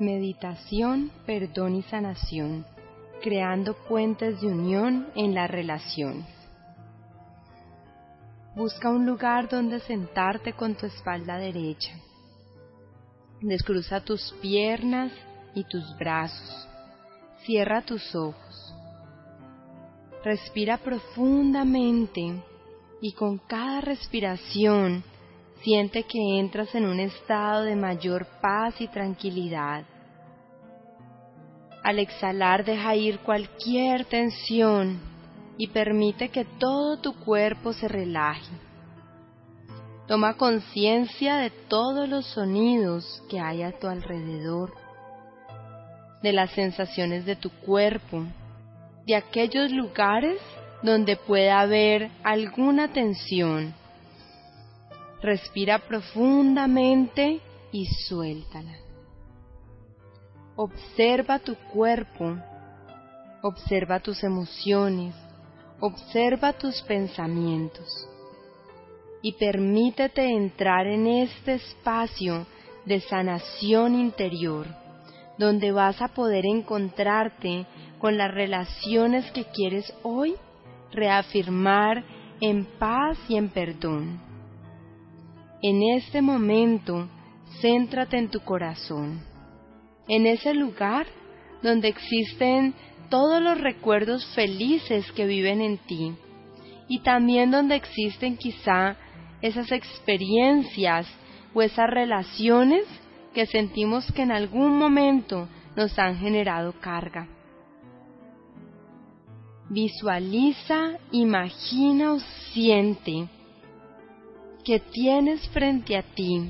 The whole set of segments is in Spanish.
Meditación, perdón y sanación, creando puentes de unión en las relaciones. Busca un lugar donde sentarte con tu espalda derecha. Descruza tus piernas y tus brazos. Cierra tus ojos. Respira profundamente y con cada respiración Siente que entras en un estado de mayor paz y tranquilidad. Al exhalar deja ir cualquier tensión y permite que todo tu cuerpo se relaje. Toma conciencia de todos los sonidos que hay a tu alrededor, de las sensaciones de tu cuerpo, de aquellos lugares donde pueda haber alguna tensión Respira profundamente y suéltala. Observa tu cuerpo, observa tus emociones, observa tus pensamientos y permítete entrar en este espacio de sanación interior, donde vas a poder encontrarte con las relaciones que quieres hoy reafirmar en paz y en perdón. En este momento, céntrate en tu corazón, en ese lugar donde existen todos los recuerdos felices que viven en ti y también donde existen quizá esas experiencias o esas relaciones que sentimos que en algún momento nos han generado carga. Visualiza, imagina o siente que tienes frente a ti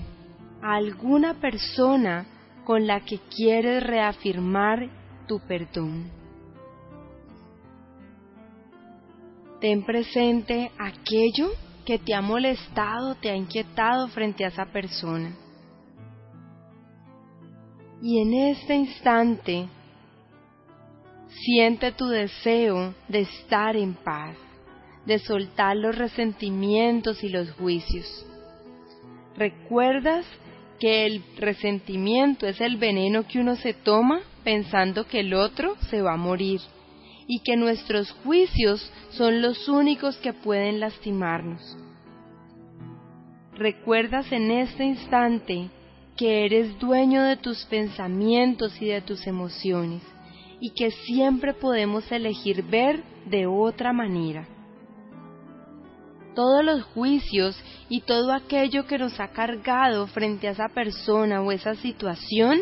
alguna persona con la que quieres reafirmar tu perdón. Ten presente aquello que te ha molestado, te ha inquietado frente a esa persona. Y en este instante, siente tu deseo de estar en paz de soltar los resentimientos y los juicios. ¿Recuerdas que el resentimiento es el veneno que uno se toma pensando que el otro se va a morir y que nuestros juicios son los únicos que pueden lastimarnos? ¿Recuerdas en este instante que eres dueño de tus pensamientos y de tus emociones y que siempre podemos elegir ver de otra manera? Todos los juicios y todo aquello que nos ha cargado frente a esa persona o esa situación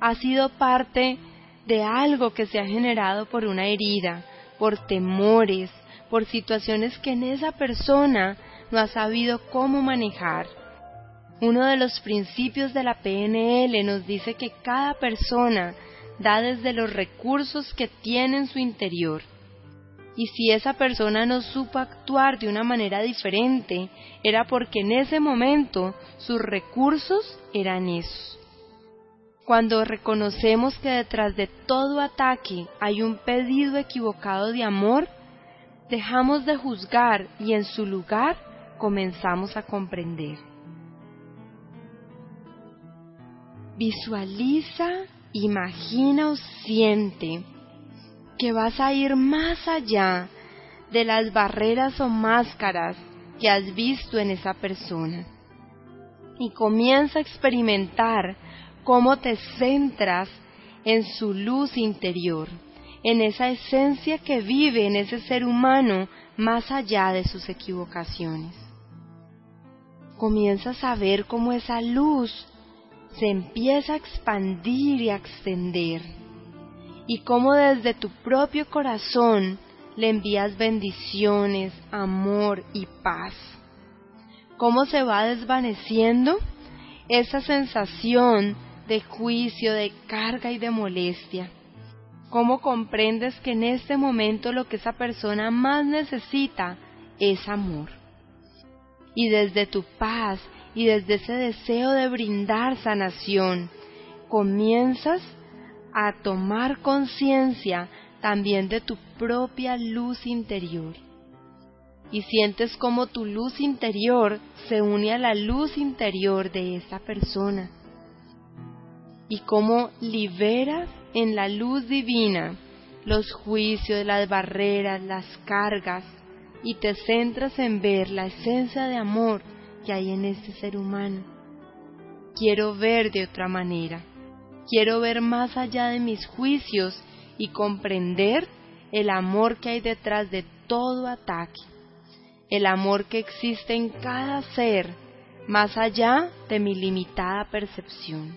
ha sido parte de algo que se ha generado por una herida, por temores, por situaciones que en esa persona no ha sabido cómo manejar. Uno de los principios de la PNL nos dice que cada persona da desde los recursos que tiene en su interior y si esa persona no supo actuar de una manera diferente, era porque en ese momento sus recursos eran esos. Cuando reconocemos que detrás de todo ataque hay un pedido equivocado de amor, dejamos de juzgar y en su lugar comenzamos a comprender. Visualiza, imagina o siente que vas a ir más allá de las barreras o máscaras que has visto en esa persona. Y comienza a experimentar cómo te centras en su luz interior, en esa esencia que vive en ese ser humano más allá de sus equivocaciones. Comienzas a ver cómo esa luz se empieza a expandir y a extender y cómo desde tu propio corazón le envías bendiciones, amor y paz. Cómo se va desvaneciendo esa sensación de juicio, de carga y de molestia. ¿Cómo comprendes que en este momento lo que esa persona más necesita es amor? Y desde tu paz y desde ese deseo de brindar sanación, comienzas a tomar conciencia también de tu propia luz interior. Y sientes como tu luz interior se une a la luz interior de esa persona. Y cómo liberas en la luz divina los juicios, las barreras, las cargas, y te centras en ver la esencia de amor que hay en este ser humano. Quiero ver de otra manera. Quiero ver más allá de mis juicios y comprender el amor que hay detrás de todo ataque, el amor que existe en cada ser, más allá de mi limitada percepción.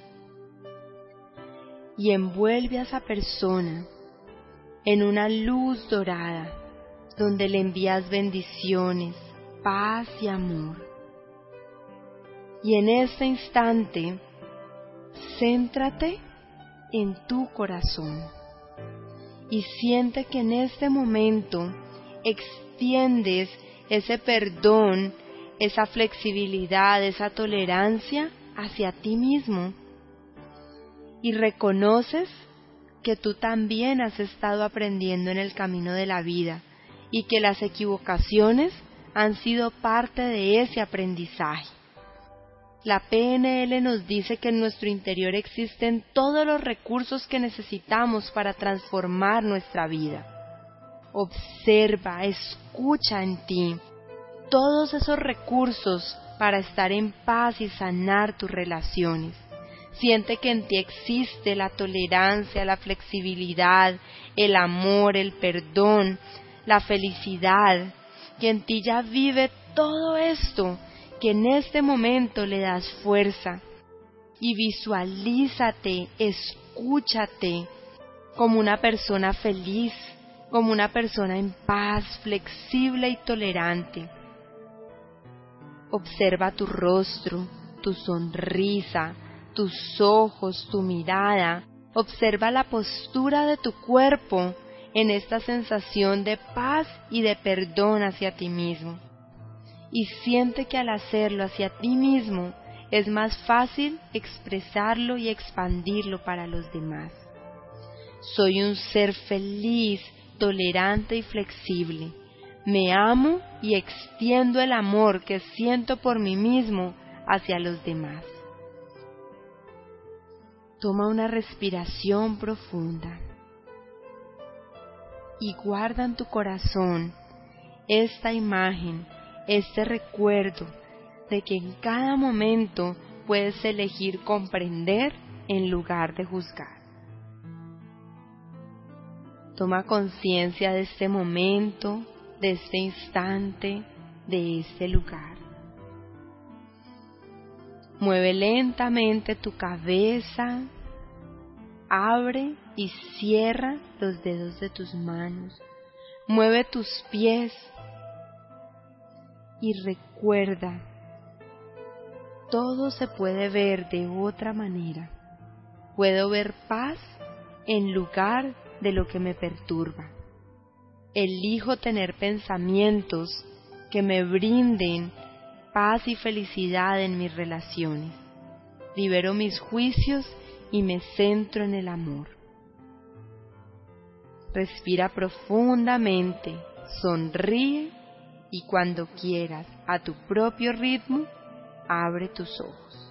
Y envuelve a esa persona en una luz dorada, donde le envías bendiciones, paz y amor. Y en este instante, céntrate en tu corazón y siente que en este momento extiendes ese perdón, esa flexibilidad, esa tolerancia hacia ti mismo y reconoces que tú también has estado aprendiendo en el camino de la vida y que las equivocaciones han sido parte de ese aprendizaje. La PNL nos dice que en nuestro interior existen todos los recursos que necesitamos para transformar nuestra vida. Observa, escucha en ti todos esos recursos para estar en paz y sanar tus relaciones. Siente que en ti existe la tolerancia, la flexibilidad, el amor, el perdón, la felicidad, que en ti ya vive todo esto que en este momento le das fuerza y visualízate, escúchate como una persona feliz, como una persona en paz, flexible y tolerante. Observa tu rostro, tu sonrisa, tus ojos, tu mirada. Observa la postura de tu cuerpo en esta sensación de paz y de perdón hacia ti mismo y siente que al hacerlo hacia ti mismo es más fácil expresarlo y expandirlo para los demás. Soy un ser feliz, tolerante y flexible. Me amo y extiendo el amor que siento por mí mismo hacia los demás. Toma una respiración profunda y guarda en tu corazón esta imagen este recuerdo de que en cada momento puedes elegir comprender en lugar de juzgar. Toma conciencia de este momento, de este instante, de este lugar. Mueve lentamente tu cabeza, abre y cierra los dedos de tus manos. Mueve tus pies y recuerda, todo se puede ver de otra manera. Puedo ver paz en lugar de lo que me perturba. Elijo tener pensamientos que me brinden paz y felicidad en mis relaciones. Libero mis juicios y me centro en el amor. Respira profundamente, sonríe y cuando quieras, a tu propio ritmo, abre tus ojos.